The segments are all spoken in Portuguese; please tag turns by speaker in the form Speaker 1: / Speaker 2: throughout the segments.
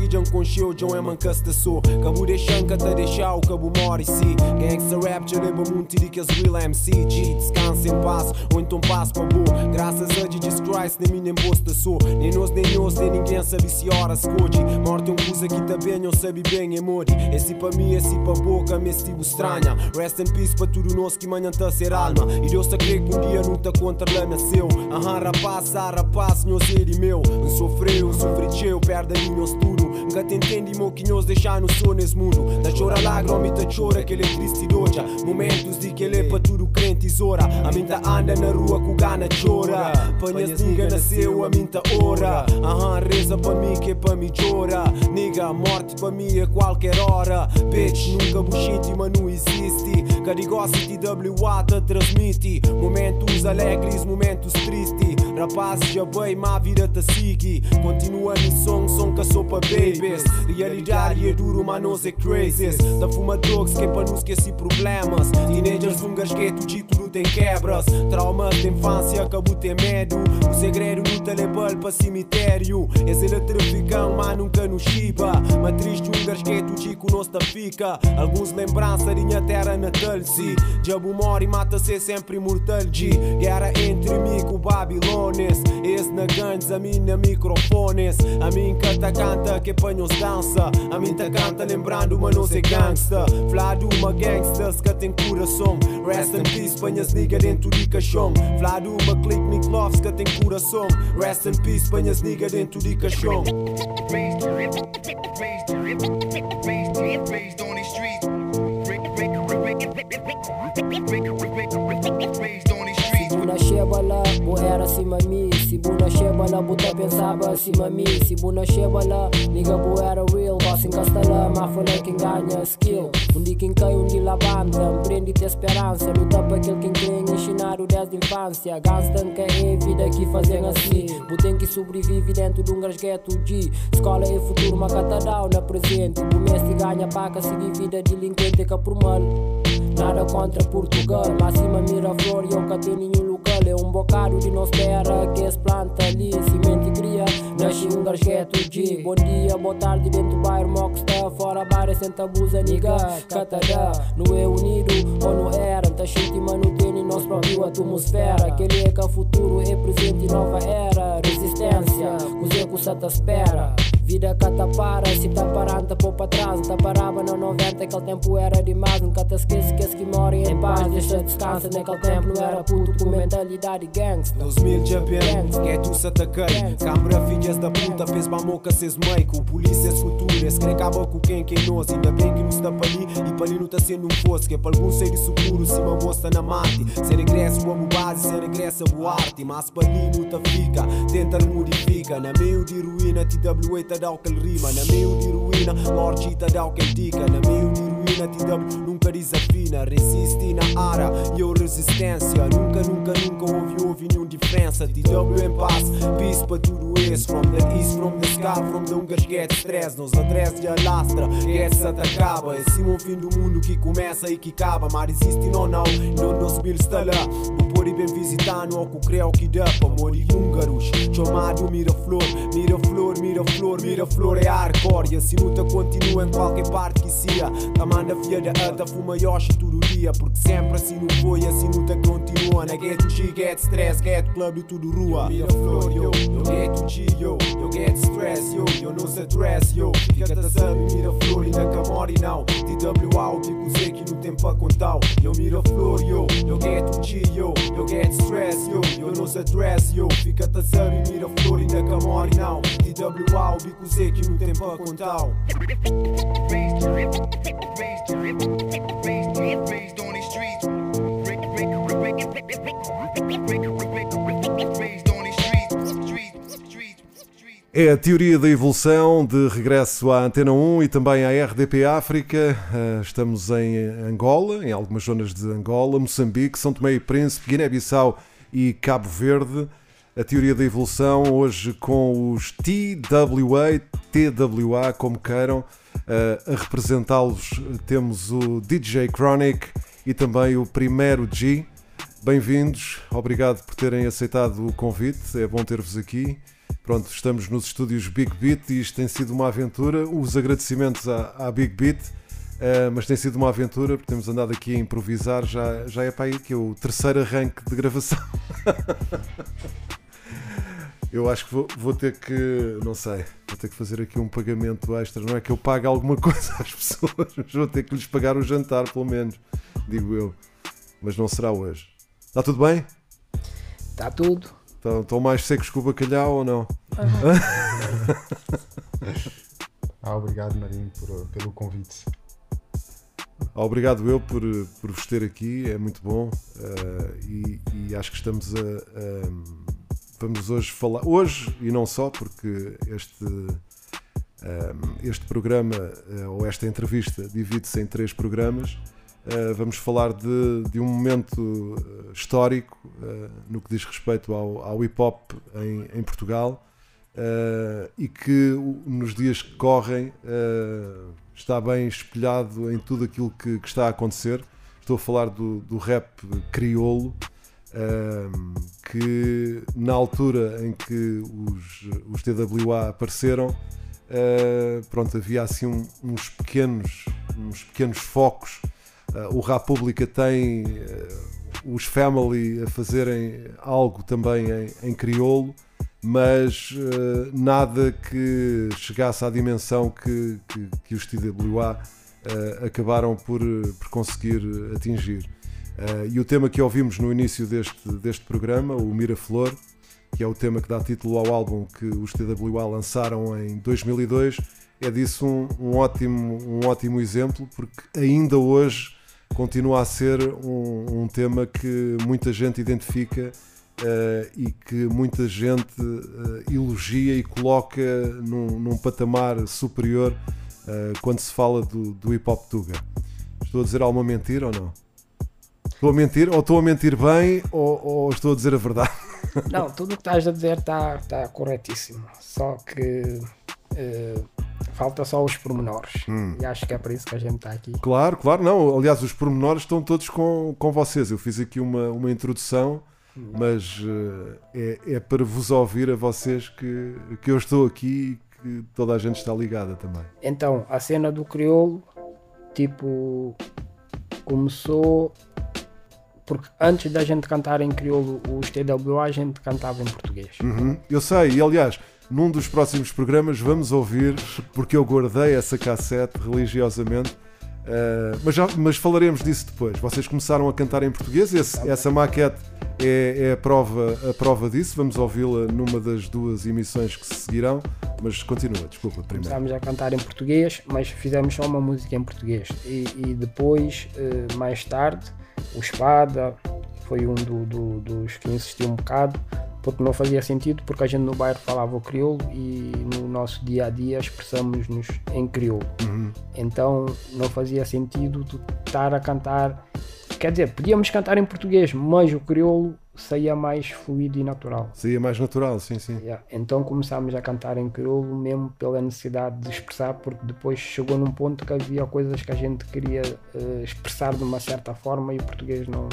Speaker 1: Que John concheu, John é mancasta sou Cabo deixando que te deixar o cabo mora e si. Gangsta rap, já lembra muito de que as real MC G, descansa em paz, ou então passo para boa Graças a Jesus Christ, nem mim nem bosta sou Nem nós, nem nós, nem ninguém sabe se hora se Morte um que tá bem, eu sabe bem, mori. Esse para mim, esse para boca, me tipo estranha Rest in peace para tudo nós que manhã tá ser alma E Deus tá crê que um dia não tá contra lá nasceu Aham, rapaz, ah, rapaz, nós ele meu. Eu sofreu, eu sofri eu perda de nós tudo Nunca te entendi, mo que nós deixar no sol nesse mundo Da chora lágrima, e tá chora que ele é triste e doja Momentos é crente zora A minta anda na rua com gana chora Panhas ninga nasceu, a minta ora Aham, reza para mim que é para mim chora Niga, a morte para mim é qualquer hora. Bitch, nunca bullshit, mas não existe. Carigosity WA te transmite. Momentos alegres, momentos tristes Rapazes já bem, má vida te sigue. Continua em som, som que sou babies. Realidade é duro, mas nós é crazies. Da fuma drugs que é para não esquecer problemas. Teenagers um gasqueto, título tem quebras. Trauma de infância, acabou ter medo. O segredo no telebol para cemitério. Esse ele é traficão, mas nunca nos chiba. Mas triste um gasqueto, chico nós ta fica. Alguns lembranças de minha terra natal, si Diabo mora e mata-se sempre imortal, G. Guerra entre mim com Babilones Esse na ganhos, a minha microfones. A mim canta canta que panhos dança. A mim ta canta lembrando mas não é gangsta. Flá de uma gangsta que tem coração. Rest in peace, panhas nigga dentro de caixão. Flá de uma click que tem coração. Rest in peace, panhas nigga dentro de caixão.
Speaker 2: Buna shebala, bo era acima mi Se buna shebala, buta pensava acima mi. Se buna shebala, nigga bo era real Boss em castela, mas falei quem ganha skill. Um dia quem cai, um dia levanta Empreende te esperança Luta para aquele quem crê em ensinar o desde infância Gangsta que é vida que fazem assim Botem que sobrevive dentro de um grasgueto G. Escola é futuro, mas catadão na presente mestre ganha paca, seguir vida delinquente que por mal Nada contra Portugal, lá cima mira flor e eu catei nenhum É um bocado de nós terra que se planta ali. Semente cria, nasce um garjeto de. Bom dia, boa tarde, dentro do bairro Moxta. Fora bar, senta abusa, niga. Catará, não é unido ou não era. Tá cheio de mano, tem nossa própria atmosfera. Aquele é que o futuro é presente nova era. Resistência, cozer que o sata espera. Vida que tá para, se tá parando, tá pôr pra trás. Tá parava no 90, aquele tempo era demais. Nunca te esqueça que esse que mora em paz. Deixa descansa, naquele tempo não era puto com mentalidade gangsta.
Speaker 1: 2000 já bem, que é tu se ataquei Câmara filhas da puta, fez mamoca, cês mãe Com polícia, esse futuro, esse que acaba com quem quem nós Ainda bem que não está para ali e para ali não tá sendo um fosse Que é para algum ser de seguro, se uma moça na mate Se regresso, amo base, se regressa, boa arte Mas para ali não tá fica, tenta modifica Na meio de ruína, TWA tá dá o que rima Na meio de ruína, tá dá o que dica Na meio de ruína, TW nunca desafina Resiste na ara, e eu resistência Nunca, nunca, nunca houve, houve nenhuma diferença TW em paz, peace para tudo isso From the east, from the sky, from the Ungas get stress Nos atrás de alastra, essa te acaba É sim o fim do mundo que começa e que acaba. Mas existe não, não, não nos mil está lá Não pode bem visitar, não que creu que dá para morir húngaros. Chamado Miraflor, Miraflor, Miraflor, Miraflor é hardcore. E assim luta continua em qualquer parte que sia. Tamanda fia da ata, fuma Yoshi todo dia Porque sempre assim não foi, assim luta continua Na get G, get stress, get club e tudo rua. Miraflor, yo, eu get G, yo, get stress, yo não se dress, yo Fica te sabe, Miraflor ainda camon memória não TWA, o bico Z que no tempo a contar Eu miro a flor, yo, eu get chill, yo Eu get stress, yo, não se address, yo Fica a saber e mira flor ainda que a memória não TWA, o bico Z que no tempo a contar
Speaker 3: Raised, raised, raised, raised. Raised on these streets.
Speaker 4: É a teoria da evolução de regresso à Antena 1 e também à RDP África. Ah, Estamos em Angola, em algumas zonas de Angola, Moçambique, São Tomé e Príncipe, Guiné-Bissau e Cabo Verde. A teoria da evolução hoje com os TWA, TWA, como queiram. Ah, a representá-los temos o DJ Chronic e também o Primeiro G. Bem-vindos, obrigado por terem aceitado o convite, é bom ter-vos aqui. Pronto, estamos nos estúdios Big Beat e isto tem sido uma aventura. Os agradecimentos à, à Big Beat, eh, mas tem sido uma aventura porque temos andado aqui a improvisar. Já, já é para aí que é o terceiro arranque de gravação. Eu acho que vou, vou ter que, não sei, vou ter que fazer aqui um pagamento extra. Não é que eu pague alguma coisa às pessoas, mas vou ter que lhes pagar o jantar, pelo menos, digo eu. Mas não será hoje. Está tudo bem?
Speaker 5: Está Tá tudo.
Speaker 4: Estão, estão mais secos que o bacalhau ou não?
Speaker 6: Ah, obrigado Marinho por- pelo convite.
Speaker 4: Ah, Obrigado eu por, por vos ter aqui, é muito bom eh, e, e acho que estamos a, a- Vamos hoje falar. Hoje e não só, porque este, este programa eh, ou esta entrevista divide-se em três programas. Eh, vamos falar de, de um momento eh, histórico eh, no que diz respeito ao, ao hip hop em, em Portugal eh, e que nos dias que correm está bem espelhado em tudo aquilo que, que está a acontecer. Estou a falar do, do rap crioulo, que na altura em que os, os TWA apareceram, pronto, havia assim um- uns, pequenos, uns pequenos focos. Eh, o República tem eh, os Family a fazerem algo também em, em crioulo, mas eh, nada que chegasse à dimensão que, que, que os TWA acabaram por, por conseguir atingir. E o tema que ouvimos no início deste, deste programa, o Miraflor, que é o tema que dá título ao álbum que os TWA lançaram em 2002, é disso um, um ótimo, um ótimo exemplo, porque ainda hoje continua a ser um, um tema que muita gente identifica eh, e que muita gente eh, elogia e coloca num, num patamar superior eh, quando se fala do, do hip hop Tuga. Estou a dizer alguma mentira ou não? Estou a mentir, ou estou a mentir bem, ou, ou estou a dizer a verdade?
Speaker 5: Não, tudo o que estás a dizer está tá corretíssimo. Só que falta só os pormenores.
Speaker 4: Hum.
Speaker 5: E acho que é por isso que a gente está aqui.
Speaker 4: Claro, claro, não. Aliás, os pormenores estão todos com, com vocês. Eu fiz aqui uma, uma introdução, mas eh, é, é para vos ouvir a vocês que, que eu estou aqui e que toda a gente está ligada também.
Speaker 5: Então, a cena do crioulo, tipo, começou porque antes da gente cantar em crioulo os TWA, a gente cantava em português.
Speaker 4: Uhum, Eu sei, e aliás, num dos próximos programas vamos ouvir, porque eu guardei essa cassete religiosamente. eh, mas, já, mas falaremos disso depois. Vocês começaram a cantar em português, esse- essa maquete é, é a, prova, a prova disso. Vamos ouvi-la numa das duas emissões que se seguirão. Mas continua, desculpa, primeiro.
Speaker 5: Começámos a cantar em português, mas fizemos só uma música em português. E, e depois, eh, mais tarde, o Espada foi um do- do- dos que insistiu um bocado, porque não fazia sentido, porque a gente no bairro falava o crioulo e no nosso dia a dia expressamos-nos em crioulo. Então não fazia sentido tu estar a cantar. Quer dizer, podíamos cantar em português, mas o crioulo saía mais fluido e natural.
Speaker 4: Seria mais natural, sim, sim.
Speaker 5: Yeah, Então começámos a cantar em crioulo mesmo pela necessidade de expressar, porque depois chegou num ponto que havia coisas que a gente queria eh, expressar de uma certa forma e o português não,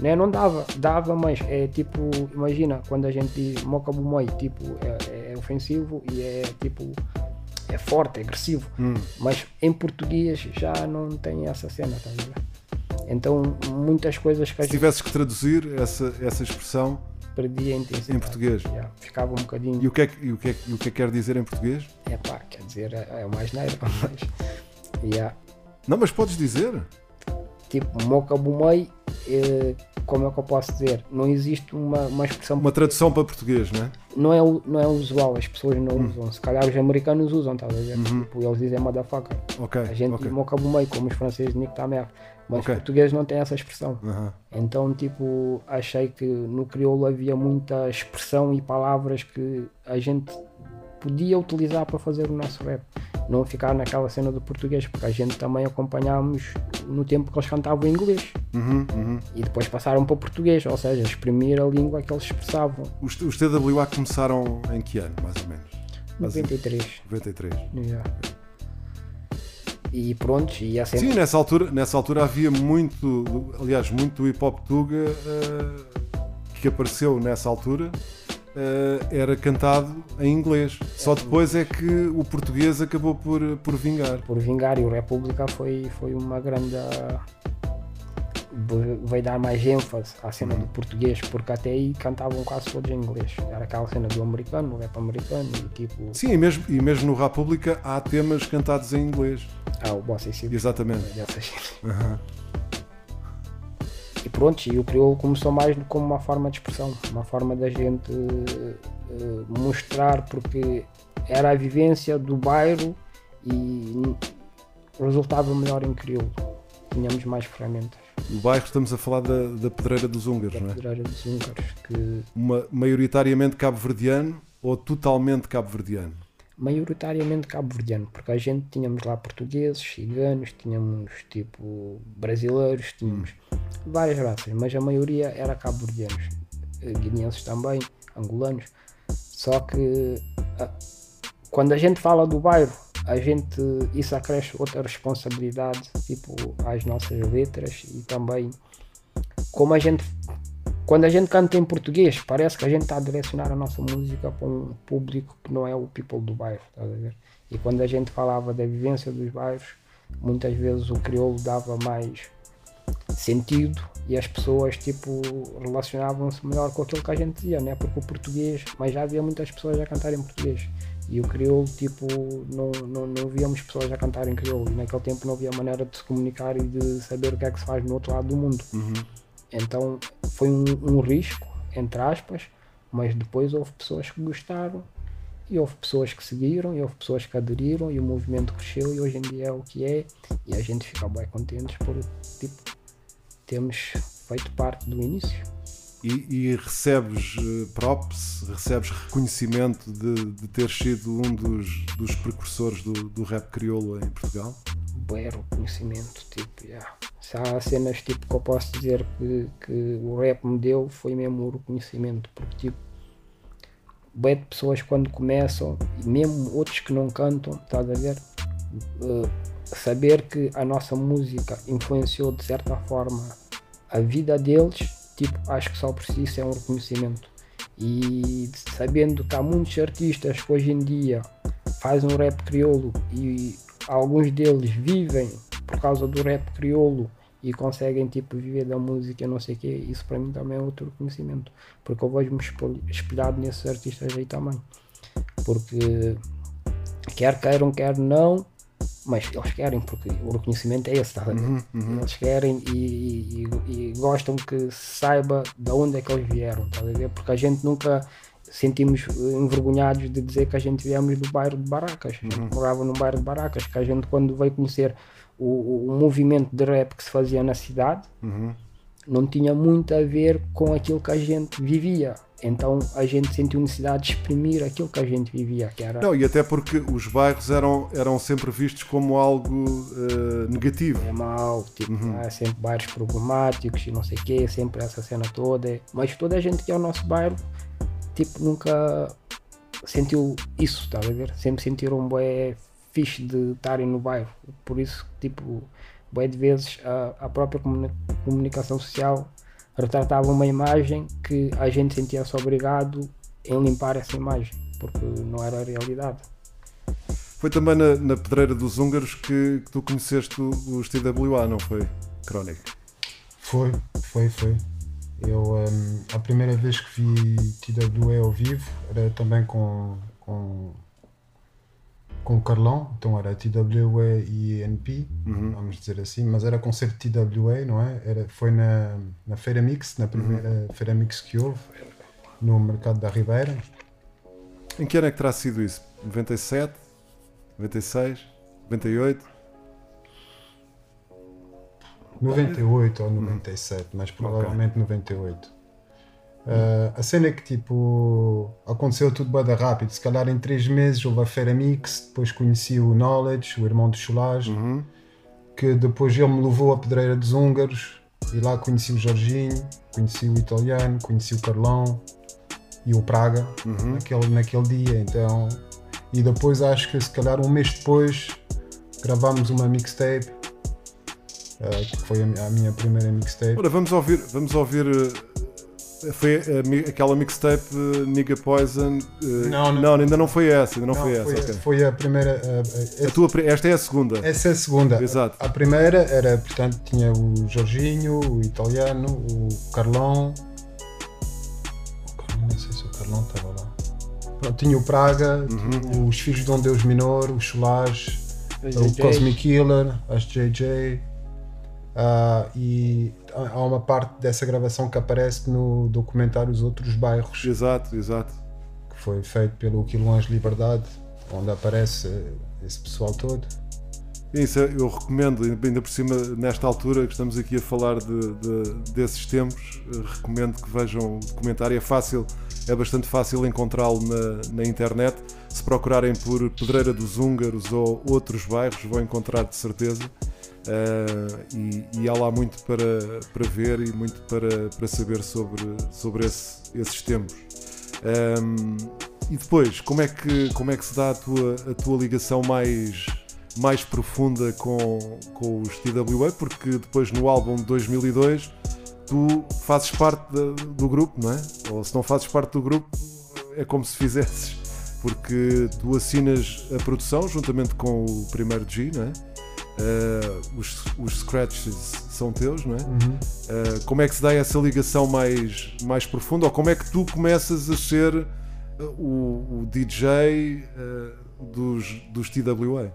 Speaker 5: né, não dava, dava, mas é tipo, imagina quando a gente diz mocabumoi, tipo, é, é ofensivo e é tipo, é forte, é agressivo, mas em português já não tem essa cena, tá ver? Então muitas coisas que a
Speaker 4: Se
Speaker 5: gente
Speaker 4: tivesses que traduzir essa, essa expressão,
Speaker 5: perdia a intensidade.
Speaker 4: Em português?
Speaker 5: Yeah, ficava um bocadinho.
Speaker 4: e o que, é que, o, que é, o que é que quer dizer em português?
Speaker 5: É pá, quer dizer, é, uma asneira, mas. Yeah.
Speaker 4: Não, mas podes dizer?
Speaker 5: Tipo, Mocabumei, eh, como é que eu posso dizer? Não existe uma, uma expressão.
Speaker 4: Uma tradução para português, não é?
Speaker 5: Não é, u- não é usual, as pessoas não usam. Se calhar os americanos usam, estás a ver? Tipo, eles dizem motherfucker.
Speaker 4: Ok.
Speaker 5: A gente
Speaker 4: ok.
Speaker 5: diz Mocabumei, como os franceses Nick ta mère. Mas
Speaker 4: Ok.
Speaker 5: os portugueses não têm essa expressão.
Speaker 4: Aham.
Speaker 5: Então, tipo, achei que no crioulo havia muita expressão e palavras que a gente podia utilizar para fazer o nosso rap. Não ficar naquela cena do português, porque a gente também acompanhámos no tempo que eles cantavam em inglês.
Speaker 4: Uhum, uhum.
Speaker 5: E depois passaram para o português, ou seja, exprimir a língua que eles expressavam.
Speaker 4: Os, os TWA começaram em que ano, mais ou menos? Mais ou-
Speaker 5: 93.
Speaker 4: 93.
Speaker 5: Yeah. E pronto, e a cena.
Speaker 4: Sim, nessa altura, nessa altura havia muito, aliás, muito hip hop Tuga eh, que apareceu nessa altura era cantado em inglês. Só depois é que o português acabou por, por vingar.
Speaker 5: por vingar e o República foi, foi uma grande. ve- Veio dar mais ênfase à cena do português, porque até aí cantavam quase todos em inglês. Era aquela cena do americano, o rap americano, e tipo.
Speaker 4: Sim, e mesmo, e mesmo no República há temas cantados em inglês.
Speaker 5: Ah, o Bossa e.
Speaker 4: Exatamente.
Speaker 5: dessas. E pronto, e o crioulo começou mais como uma forma de expressão, uma forma da gente eh, mostrar, porque era a vivência do bairro e resultava melhor em crioulo. Tínhamos mais ferramentas.
Speaker 4: No bairro estamos a falar da, da Pedreira dos Húngaros, não é?
Speaker 5: Pedreira dos húngaros, que
Speaker 4: Uma, maioritariamente cabo-verdiano ou totalmente cabo-verdiano?
Speaker 5: Maioritariamente cabo-verdiano, porque a gente tínhamos lá portugueses, ciganos, tínhamos tipo brasileiros, tínhamos várias raças, mas a maioria era cabo-verdianos, eh, guineenses também, angolanos. Só que ah, quando a gente fala do bairro, a gente isso acresce outra responsabilidade, tipo às nossas letras e também como a gente quando a gente canta em português, parece que a gente está a direcionar a nossa música para um público que não é o people do bairro, estás a ver? E quando a gente falava da vivência dos bairros, muitas vezes o crioulo dava mais sentido e as pessoas tipo relacionavam-se melhor com aquilo que a gente dizia, né? Porque o português, mas já havia muitas pessoas a cantar em português. E o crioulo, tipo, não, não, não víamos pessoas a cantar em crioulo. E naquele tempo não havia maneira de se comunicar e de saber o que é que se faz no outro lado do mundo. Então foi um, um risco, entre aspas, mas depois houve pessoas que gostaram e houve pessoas que seguiram e houve pessoas que aderiram e o movimento cresceu e hoje em dia é o que é e a gente fica bem contentes por tipo termos feito parte do início.
Speaker 4: E, e recebes eh, props, recebes reconhecimento de, de ter sido um dos, dos precursores do, do rap crioulo em Portugal?
Speaker 5: Bué reconhecimento, tipo, yeah. se há cenas tipo que eu posso dizer que, que o rap me deu foi mesmo o reconhecimento, porque tipo bué de pessoas quando começam, e mesmo outros que não cantam, estás a ver? eh, saber que a nossa música influenciou de certa forma a vida deles, tipo, acho que só por si isso é um reconhecimento. E sabendo que há muitos artistas que hoje em dia fazem um rap crioulo e alguns deles vivem por causa do rap crioulo e conseguem tipo viver da música não sei o quê, isso para mim também é outro reconhecimento, porque eu vejo-me espel- espelhado nesses artistas aí também. Porque quer queiram, quer não, mas eles querem, porque o reconhecimento é esse, tá a ver? Eles querem e, e- e gostam que se saiba de onde é que eles vieram, tá a? Porque a gente nunca sentimos envergonhados de dizer que a gente viemos do bairro de Baracas, a gente morava num bairro de Baracas, que a gente quando veio conhecer o, o- o movimento de rap que se fazia na cidade, não tinha muito a ver com aquilo que a gente vivia. Então a gente sentiu necessidade de exprimir aquilo que a gente vivia, que era
Speaker 4: Não, e até porque os bairros eram, eram sempre vistos como algo eh, negativo.
Speaker 5: é mau, tipo, há sempre bairros problemáticos e não sei o quê, sempre essa cena toda. Mas toda a gente que é o nosso bairro, tipo, nunca sentiu isso, tá a ver? Sempre sentiram um bué fixe de estarem no bairro. Por isso, tipo, bué de vezes a, a própria comuni- comunicação social retratava uma imagem que a gente sentia-se obrigado em limpar essa imagem, porque não era a realidade.
Speaker 4: Foi também na, na Pedreira dos Húngaros que, que tu conheceste o- os TWA, não foi? Crónico.
Speaker 6: Foi, foi, foi. Eu, hum, a primeira vez que vi TWE ao vivo era também com, com, com o Carlão, então era TWA e NP, vamos dizer assim, mas era concerto TWA, não é? Era, foi na, na Feira Mix, na primeira Feira Mix que houve, no Mercado da Ribeira.
Speaker 4: Em que ano é que terá sido isso? 97? 96? 98?
Speaker 6: 98 ou 97, mas provavelmente 98. Uh, a cena é que tipo aconteceu tudo bem rápido. Se calhar em 3 meses houve a Feira Mix, depois conheci o Knowledge, o irmão do Cholage, que depois ele me levou a Pedreira dos Húngaros e lá conheci o Jorginho, conheci o Italiano, conheci o Carlão e o Praga naquele, naquele dia. Então, e depois acho que se calhar um mês depois gravámos uma mixtape. uh, que foi a, a minha primeira mixtape.
Speaker 4: Ora, vamos ouvir, vamos ouvir. eh, Foi a mi- aquela mixtape eh, Nigga Poison. eh,
Speaker 6: Não, não.
Speaker 4: ainda não foi essa, ainda não,
Speaker 6: Não,
Speaker 4: foi essa.
Speaker 6: foi,
Speaker 4: ok.
Speaker 6: foi a primeira. a- a-
Speaker 4: A tua, esta é a segunda.
Speaker 6: Essa é a segunda.
Speaker 4: Exato.
Speaker 6: A primeira era, portanto, tinha o Jorginho, o italiano, o Carlão. O Carlão, não sei se o Carlão estava lá. Pronto, tinha o Praga,
Speaker 4: Uhum.
Speaker 6: tinha os Filhos de Dom Deus Minor, o Cholage,
Speaker 5: Os
Speaker 6: o. Cosmic Killer, as JJ. Ah, e há uma parte dessa gravação que aparece no documentário Os Outros Bairros,
Speaker 4: Exato, exato.
Speaker 6: que foi feito pelo Quilões Liberdade, onde aparece eh, esse pessoal todo.
Speaker 4: Isso eu recomendo, ainda por cima, nesta altura que estamos aqui a falar de, de- desses tempos, eh, recomendo que vejam o documentário. É fácil, é bastante fácil encontrá-lo na, na internet. Se procurarem por Pedreira dos Húngaros ou outros bairros, vão encontrar de certeza. Eh, e, e há lá muito para, para ver e muito para, para saber sobre, sobre esse- esses tempos. Um, e depois, como é que, como é que se dá a tua, a tua ligação mais, mais profunda com, com os TWA? Porque depois no álbum de 2002 tu fazes parte da- do grupo, não é? Ou se não fazes parte do grupo, é como se fizesses. Porque tu assinas a produção juntamente com o primeiro G, não é? Uh, os, os scratches são teus, não é? Uh, como é que se dá essa ligação mais, mais profunda? Ou como é que tu começas a ser uh, o, o DJ uh, dos, dos TWA?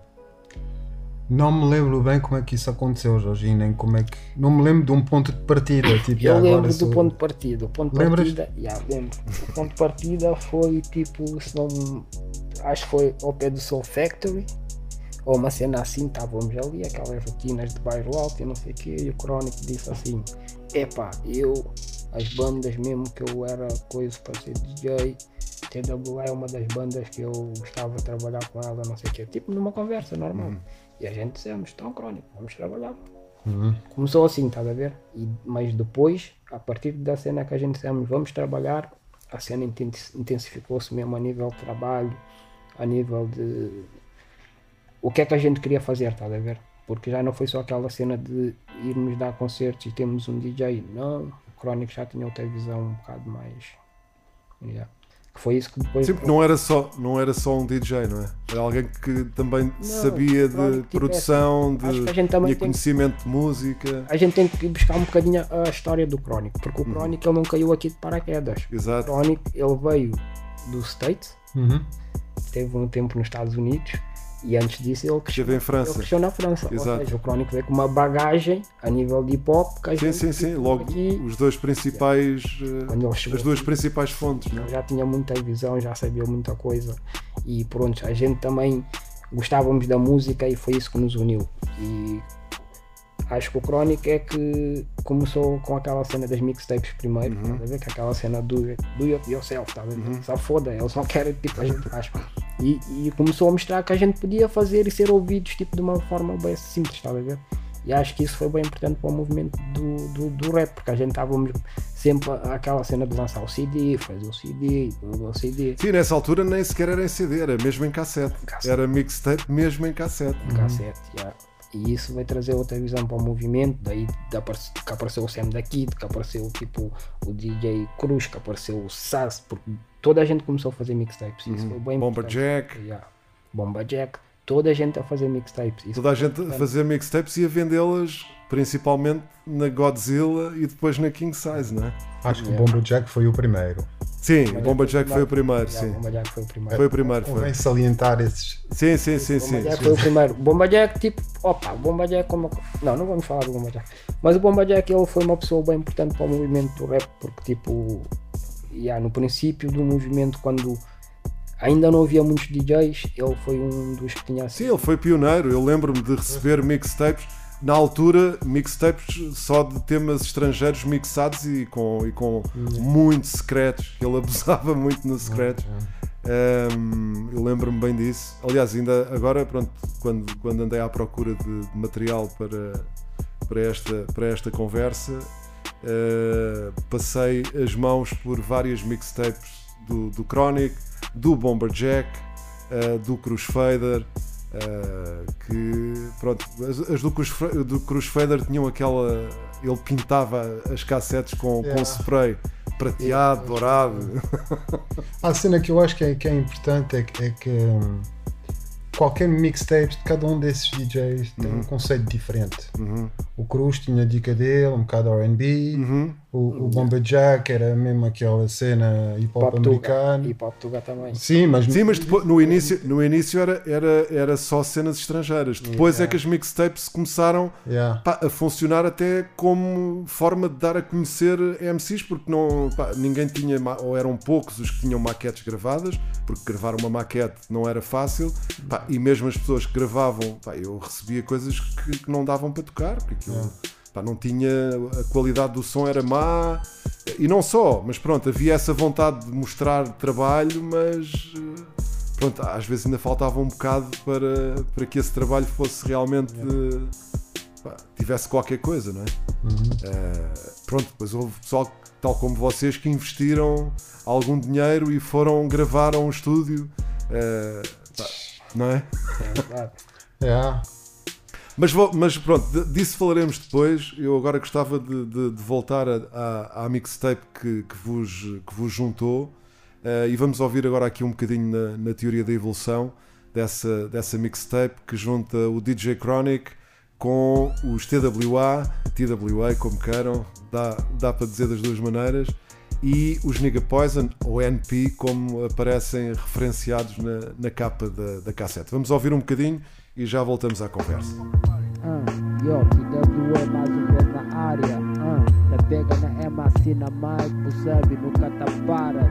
Speaker 6: Não me lembro bem como é que isso aconteceu, Jorginho, nem como é que. Não me lembro de um ponto de partida. Tipo,
Speaker 5: Eu
Speaker 6: já
Speaker 5: lembro
Speaker 6: agora
Speaker 5: do
Speaker 6: sou-
Speaker 5: ponto de partida. O ponto de
Speaker 6: Lembras?
Speaker 5: partida, yeah, lembro. O ponto de partida foi tipo, se não, acho que foi ao pé do Soul Factory, ou uma cena assim, estávamos ali, aquelas rotinas de bairro alto e não sei o quê, e o Crónico disse assim: Epá, eu, as bandas mesmo que eu era coisa para ser DJ, TWA é uma das bandas que eu gostava de trabalhar com ela, não sei o quê, tipo numa conversa normal. E a gente dissemos: Então, Crónico, vamos trabalhar. Começou assim, estás a ver? E, mas depois, a partir da cena que a gente dissemos, vamos trabalhar, a cena inten- intensificou-se mesmo a nível de trabalho, a nível de o que é que a gente queria fazer, estás a ver? Porque já não foi só aquela cena de irmos dar concertos e temos um DJ, não. O Crónico já tinha outra visão um bocado mais. Yeah. Que foi isso que depois.
Speaker 4: Sim, não era, só, não era só um DJ, não é? Era alguém que também sabia de
Speaker 5: tipo,
Speaker 4: produção,
Speaker 5: é- acho
Speaker 4: de
Speaker 5: que a gente também
Speaker 4: tinha
Speaker 5: tem-
Speaker 4: conhecimento de música.
Speaker 5: A gente tem que buscar um bocadinho a história do Crónico, porque o
Speaker 4: Uhum.
Speaker 5: Crónico ele não caiu aqui de paraquedas. O
Speaker 4: Exato.
Speaker 5: Crónico ele veio do States,
Speaker 6: Uhum.
Speaker 5: teve um tempo nos Estados Unidos e antes disso ele cresceu,
Speaker 4: em França.
Speaker 5: ele cresceu na França.
Speaker 4: Exato.
Speaker 5: Ou seja, o Crónico veio com uma bagagem a nível de hip hop que
Speaker 4: Sim, sim, sim. Logo
Speaker 5: aqui,
Speaker 4: os dois principais.
Speaker 5: ele chegou
Speaker 4: as duas principais fontes, é?
Speaker 5: ele já tinha muita visão, já sabia muita coisa e pronto, a gente também gostávamos da música e foi isso que nos uniu. E acho que o Crónico é que começou com aquela cena das mixtapes primeiro,
Speaker 4: Uhum.
Speaker 5: estás a ver? Que aquela cena do, do yourself, estás a ver? Só foda, eles não querem tipo a gente faz. E, e começou a mostrar que a gente podia fazer e ser ouvidos tipo, de uma forma bem simples, estás a ver? E acho que isso foi bem importante para o movimento do, do, do rap, porque a gente estávamos sempre aquela cena de lançar o CD, fazer o CD, o CD,
Speaker 4: Sim, nessa altura nem sequer era em CD, era mesmo em cassete.
Speaker 5: Cassete.
Speaker 4: Era mixtape mesmo em cassete.
Speaker 5: em cassete. yeah. E isso vai trazer outra visão para o movimento, daí que apareceu o Sam da Kid, que apareceu tipo o DJ Cruz, que apareceu o Sass, porque toda a gente começou a fazer mixtapes. Isso foi bem
Speaker 4: Bomba
Speaker 5: importante.
Speaker 4: Jack,
Speaker 5: Yeah. Bomba Jack, toda a gente a fazer mixtapes. Isso
Speaker 4: toda a gente a fazer mixtapes e a vendê-las principalmente na Godzilla e depois na King Size, não é?
Speaker 6: Acho que o Bombo Jack foi o primeiro.
Speaker 4: Sim, o Bomba Jack foi o primeiro, sim.
Speaker 5: O Bomba Jack foi o primeiro.
Speaker 4: Foi o primeiro, foi.
Speaker 6: Convém salientar esses.
Speaker 4: Sim, sim, sim, sim.
Speaker 5: Bomba Jack foi o primeiro. Bomba Jack, tipo, opa, o Bomba Jack como. Não, não vamos falar do Bomba Jack. Mas o Bomba Jack ele foi uma pessoa bem importante para o movimento do rap, porque tipo, yeah, no princípio do movimento, quando ainda não havia muitos DJs, ele foi um dos que tinha
Speaker 4: Sim, ele foi pioneiro. Eu lembro-me de receber mixtapes. Na altura, mixtapes só de temas estrangeiros mixados e com, e com muito secretos. Ele abusava muito nos secretos. Um, eu lembro-me bem disso. Aliás, ainda agora, pronto, quando, quando andei à procura de, de material para, para, esta, para esta conversa, uh, passei as mãos por várias mixtapes do, do Chronic, do Bomberjack, uh, do Crusader. Uh, que pronto, as, as do, Cruz, do Crusader tinham aquela. Ele pintava as cassetes com,
Speaker 6: Yeah.
Speaker 4: com spray prateado, dourado.
Speaker 6: A cena que eu acho que é, que é importante é, que- é que hum, qualquer mixtape de cada um desses DJs tem um conceito diferente.
Speaker 4: Uhum.
Speaker 6: O Cruz tinha a dica dele, um bocado RB,
Speaker 4: Uhum.
Speaker 6: O, o Bomba Jack era mesmo aquela cena hip hop americano.
Speaker 5: E Pop Tuga também.
Speaker 6: Sim, mas,
Speaker 4: Sim, mas depois, no início, no início era, era, era só cenas estrangeiras. Depois é que as mixtapes começaram
Speaker 6: Yeah.
Speaker 4: pá, a funcionar até como forma de dar a conhecer MCs, porque não, pá, ninguém tinha, ou eram poucos os que tinham maquetes gravadas, porque gravar uma maquete não era fácil, pá, e mesmo as pessoas que gravavam, pá, eu recebia coisas que, que não davam para tocar, porque aquilo, pá, não tinha, a qualidade do som era má, e não só, mas pronto, havia essa vontade de mostrar trabalho, mas eh, pronto, às vezes ainda faltava um bocado para, para que esse trabalho fosse realmente pá, tivesse qualquer coisa, não é? Eh, pronto, depois houve pessoal tal como vocês que investiram algum dinheiro e foram gravar a um estúdio, eh, pá, não é?
Speaker 5: É verdade.
Speaker 4: Mas, vou- mas pronto, disso falaremos depois. Eu agora gostava de, de- de voltar à, mixtape que, que vos, que vos juntou eh, e vamos ouvir agora aqui um bocadinho na, na teoria da evolução dessa, dessa mixtape que junta o DJ Chronic com os TWA, TWA como queiram, dá, dá para dizer das duas maneiras, e os Nigga Poison, ou NP, como aparecem referenciados na, na capa da, da cassete. Vamos ouvir um bocadinho e já voltamos à conversa.
Speaker 7: Ah, yo, TWA mais uma vez na área. Ah, tá pega na na nunca tá para,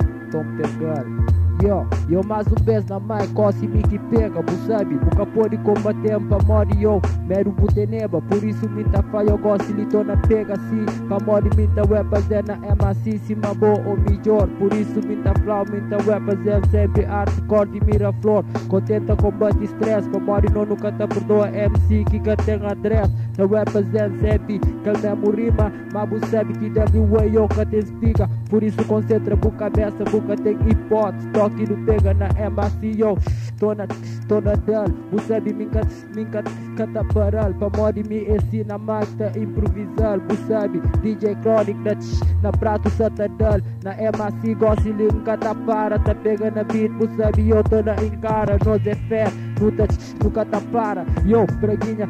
Speaker 7: pegando. Yo, yo mais um vez na coce me que pega, sabe, nunca pode combater pra morrer, yo, mero buteneba, por isso me tá falha, eu gosto de na pega, sim, pra morrer, me tá weapons é na cima boa ou melhor, por isso me tá flau, me tá weapons é sempre arte, corte, mira flor, contenta combate estresse, pra morrer, não nunca tá perdoa MC, que que tem adresse, tá weapons é sempre, que ele mesmo rima, mas sabe que deve o que te explica, por isso concentra, bu cabeça, boca tem hipótese, não pega na MAC, yo, tô na, tô na dela, você sabe, minha, minha, canta paral, pra morrer, me ensina mais, tá improvisar, sabe, DJ Chronic, na, na prato satadal, na de nunca tá para, tá pega na beat, eu tô na encara, nós é fé, nunca, nunca tá para, yo, preguinha,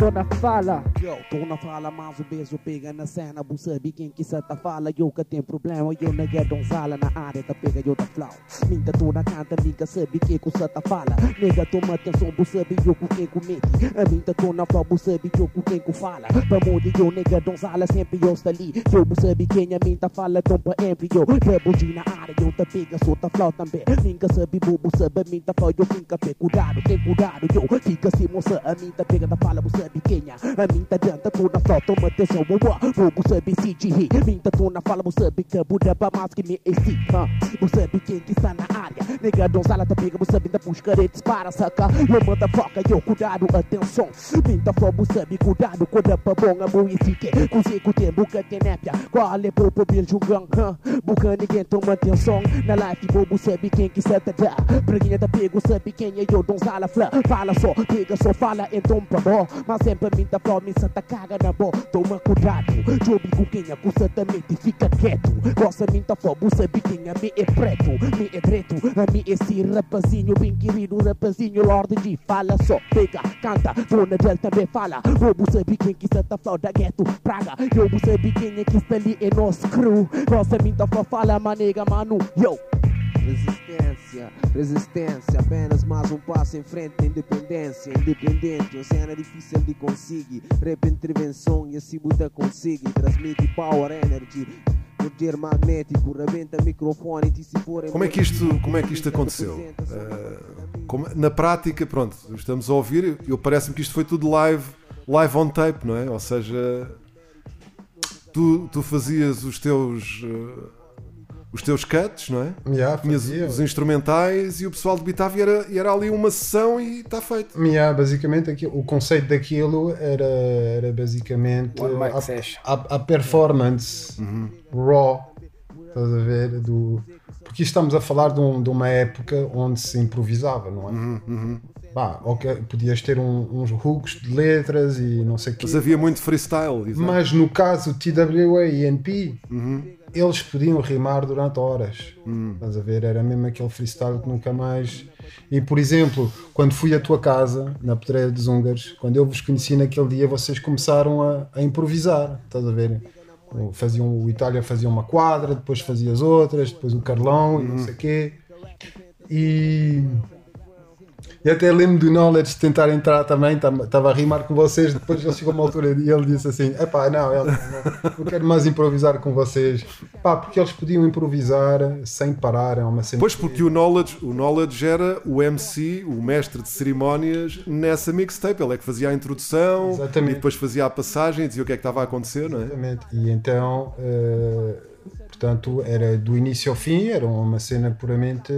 Speaker 7: tô na fala.
Speaker 8: Yo, tô na fala, mas o beijo pega na cena. Bu sabe quem que tá fala, eu que tem problema. Eu não é donzala na área, tá pega eu da flow. Minta tô na canta, nigga sabe que que tá fala. Nega, toma atenção, bu sabe eu com quem comete. A minta tô na flow, bu sabe eu com quem que fala. Pra morrer, eu nega donzala, sempre eu está ali. Eu bu sabe quem a minta fala, tão pra embryo. Rebelde na área, eu tá pega, sou tá flow também. Ninguém sabe, bu sabe, minta flow, eu fica pé. Cuidado, tem cuidado, eu fica assim, moça. A minta pega da fala, bu sabe quem é. A minta danta, tô na flow, toma atenção, uau, uau. Bu sabe se de rir. Minta tô na fala, bu sabe que buda pra mais que me excita. Bu sabe quem que está na área. Nega, donzala, tá pega, bu sabe da busca, ele dispara, saca. Eu manda foca, eu cuidado, atenção. Minta flow, bu sabe, cuidado, quando é pra bom, a mão e que Consigo ter, buca tem népia. Qual é pro pobil jugão, Buca ninguém toma atenção. Na life, bobo sabe quem que se tá Preguinha da pego, sabe quem é eu, donzala, flá. Fala só, pega só, fala, então pra bom. Mas sempre a minha flor, me santa caga na boa. Toma cuidado, jobi com quem acusa mente fica quieto. Gosta minha flor, buça biquinha, me é preto, me é preto. A mim esse rapazinho, bem querido rapazinho, Lorde de fala só, pega, canta. Dona dele também fala, eu buça biquinha que santa flor da gueto, praga. Eu buça biquinha que está ali é nosso crew. Gosta minha flor, fala, manega, mano, yo. Resistência, resistência, apenas mais um passo em frente à independência. Independente, uma cena difícil de conseguir. Rap intervenção e assim muita consegue. Transmite power, energy, poder magnético, rebenta microfone e se for
Speaker 4: Como é que isto, como é que isto aconteceu? Uh, como- na prática, pronto, estamos a ouvir, eu parece-me que isto foi tudo live, live on tape, não é? Ou seja, tu, tu fazias os teus uh, os teus cuts, não é?
Speaker 6: Yeah,
Speaker 4: Tinhas
Speaker 6: fazia.
Speaker 4: os instrumentais e o pessoal debitava e era, e era ali uma sessão e está feito.
Speaker 6: Yeah, basicamente aquilo- o conceito daquilo era, era basicamente a, a, a performance raw, estás a ver? Do, porque isto estamos a falar de, um- de uma época onde se improvisava, não é? Bah, ok, podias ter um- uns hooks de letras e não sei o quê.
Speaker 4: Mas havia muito freestyle. exato.
Speaker 6: Mas no caso TWA e NP, eles podiam rimar durante horas. Estás a ver? Era mesmo aquele freestyle que nunca mais. E por exemplo, quando fui à tua casa, na Pedreira dos Húngaros, quando eu vos conheci naquele dia, vocês começaram a, a improvisar. Estás a ver? Faziam, o Itália fazia uma quadra, depois fazia as outras, depois o Carlão e não sei o quê. E. E até lembro do Knowledge tentar entrar também, estava a rimar com vocês, depois ele chegou a uma altura e ele disse assim, epá, não, eu não, quero mais improvisar com vocês. Pá, porque eles podiam improvisar sem parar, é uma cena.
Speaker 4: Pois, porque o knowledge, o knowledge era o MC, o mestre de cerimónias, nessa mixtape. Ele é que fazia a introdução
Speaker 6: Exatamente.
Speaker 4: e depois fazia a passagem e dizia o que é que estava a acontecer, não é?
Speaker 6: Exatamente. E então, eh, portanto, era do início ao fim, era uma cena puramente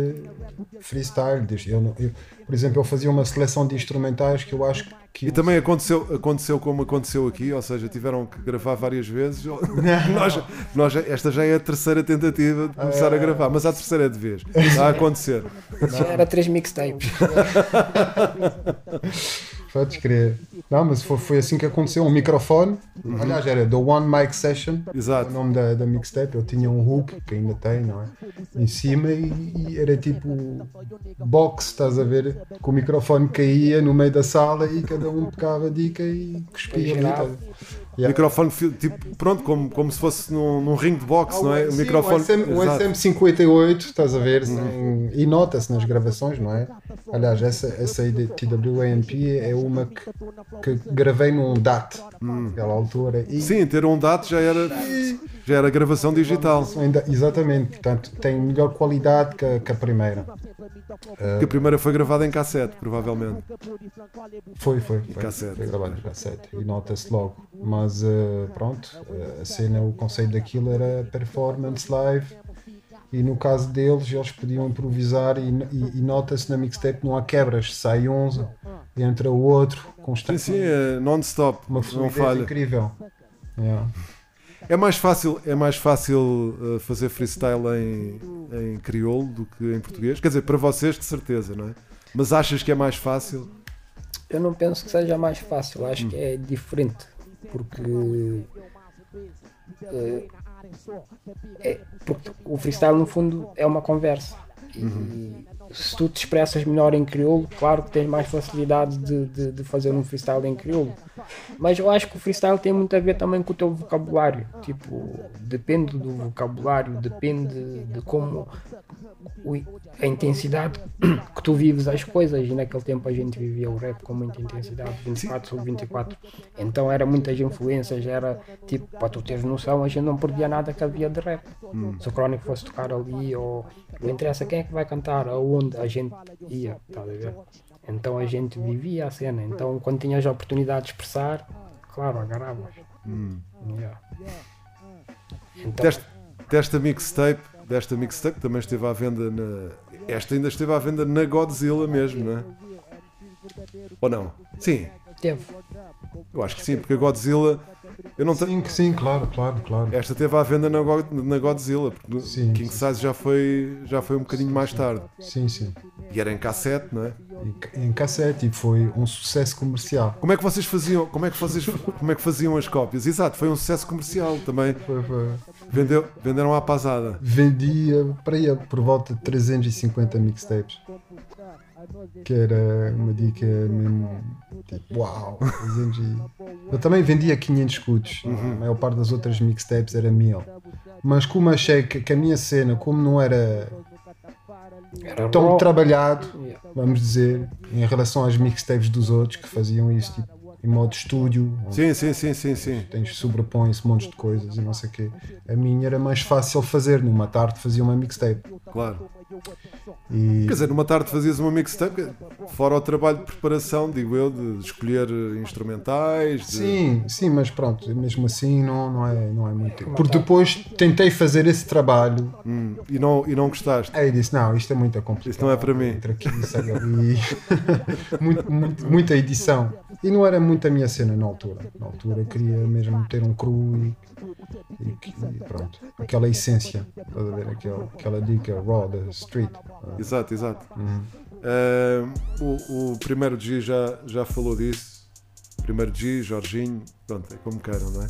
Speaker 6: freestyle. Eu, não- eu- por exemplo, eu fazia uma seleção de instrumentais que eu acho que.
Speaker 4: E também aconteceu, aconteceu como aconteceu aqui, ou seja, tiveram que gravar várias vezes. nós, nós, esta já é a terceira tentativa de começar a gravar, mas a terceira é de vez. Está a acontecer.
Speaker 5: Já era três mixtapes.
Speaker 6: Podes crer. Não, mas foi, foi assim que aconteceu. Um microfone, aliás, era The One Mic Session,
Speaker 4: Exato.
Speaker 6: o nome da, da mixtape. Eu tinha um hook, que ainda tem, não é? Em cima e, e era tipo box, estás a ver? Que o microfone caía no meio da sala e cada um tocava a dica e cuspia Yeah.
Speaker 4: microfone, tipo, pronto, como, como se fosse num, num ring de boxe, não é? O microfone.
Speaker 6: o SM, o
Speaker 4: Exato. Uhum.
Speaker 6: SM58, estás a ver? sem- e nota-se nas gravações, não é? Aliás, essa, essa aí de TWANP é uma que, que gravei num DAT, naquela altura. E.
Speaker 4: Sim, ter um dado já era, já era gravação digital.
Speaker 6: ainda- exatamente, portanto, tem melhor qualidade que a, que a primeira.
Speaker 4: Que a primeira foi gravada em cassete, provavelmente.
Speaker 6: Foi, foi. Foi,
Speaker 4: cassete.
Speaker 6: foi gravado em cassete. E nota-se logo. Mas eh, pronto, eh, a cena, o conceito daquilo era performance live. E no caso deles, eles podiam improvisar e, e- e nota-se na mixtape não há quebras. Sai um, entra o outro,
Speaker 4: Sim,
Speaker 6: constante.
Speaker 4: sim, é non-stop,
Speaker 6: Uma
Speaker 4: não
Speaker 6: fluidez
Speaker 4: falha.
Speaker 6: incrível. Yeah.
Speaker 4: É mais fácil, é mais fácil uh, fazer freestyle em, em crioulo do que em português. Quer dizer, para vocês, de certeza, não é? Mas achas que é mais fácil?
Speaker 5: Eu não penso que seja mais fácil, acho que é diferente. Porque, eh, é- porque o freestyle no fundo é uma conversa. E se tu te expressas melhor em crioulo, claro que tens mais facilidade de, de, de fazer um freestyle em crioulo. Mas eu acho que o freestyle tem muito a ver também com o teu vocabulário. Tipo, depende do vocabulário, depende de como a intensidade que tu vives as coisas. E naquele tempo a gente vivia o rap com muita intensidade, 24 sobre 24. Então era muitas influências, era tipo, para tu teres noção, a gente não perdia nada que havia de rap. Se o Crónico fosse tocar ali, ou não interessa quem é que vai cantar, aonde a gente ia, estás a ver? Então a gente vivia a cena. Então quando tinhas a oportunidade de expressar, claro, agarravas. Yeah. Então,
Speaker 4: Desta, desta mixtape, desta mixtape também esteve à venda na. Esta ainda esteve à venda na Godzilla mesmo, não é? Ou não? Sim,
Speaker 5: teve.
Speaker 4: eu acho que sim, porque a Godzilla. Eu não tenho.
Speaker 6: Sim, sim, claro, claro, claro.
Speaker 4: Esta esteve à venda na, Go- na Godzilla, porque
Speaker 6: Sim,
Speaker 4: King
Speaker 6: sim.
Speaker 4: Size já foi, já foi um bocadinho mais tarde.
Speaker 6: Sim, sim.
Speaker 4: E era em cassete, não é?
Speaker 6: Em, em cassete e foi um sucesso comercial.
Speaker 4: Como é que vocês faziam, como é que vocês, como é que faziam as cópias? Exato, foi um sucesso comercial também.
Speaker 6: Foi, foi.
Speaker 4: Vendeu, venderam à pasada.
Speaker 6: Vendia para aí por volta de 350 mixtapes. Que era uma dica mesmo tipo, uau! 300 Eu também vendia 500 escudos, a maior parte das outras mixtapes era 1000. Mas como achei que, que a minha cena, como não era
Speaker 9: Era
Speaker 6: tão
Speaker 9: raw.
Speaker 6: trabalhado, vamos dizer, em relação às mixtapes dos outros que faziam isso tipo, em modo estúdio,
Speaker 4: Sim, sim, sim, sim, sim.
Speaker 6: tens sobrepõe-se montes de coisas e não sei o quê. A minha era mais fácil fazer, numa tarde fazia uma mixtape.
Speaker 4: Claro.
Speaker 6: E
Speaker 4: Quer dizer, numa tarde fazias uma mixtape, fora o trabalho de preparação, digo eu, de escolher instrumentais. de-
Speaker 6: Sim, sim, mas pronto, mesmo assim não, não, é, não é muito. Porque depois tentei fazer esse trabalho
Speaker 4: Hum, e, não, e não gostaste.
Speaker 6: aí disse: não, isto é muito complicado.
Speaker 4: Isto não é para mim.
Speaker 6: Entre aqui e sai ali. Muito- muito- muita edição. E não era muito a minha cena na altura. Na altura eu queria mesmo ter um cru e, e- e pronto. Aquela essência, estás a ver? Aquela, aquela dica raw da street.
Speaker 4: Exato, exato.
Speaker 6: Uhum.
Speaker 4: Ah, o, o primeiro G já, já falou disso. Primeiro G, Jorginho, pronto, é como queiram, não é?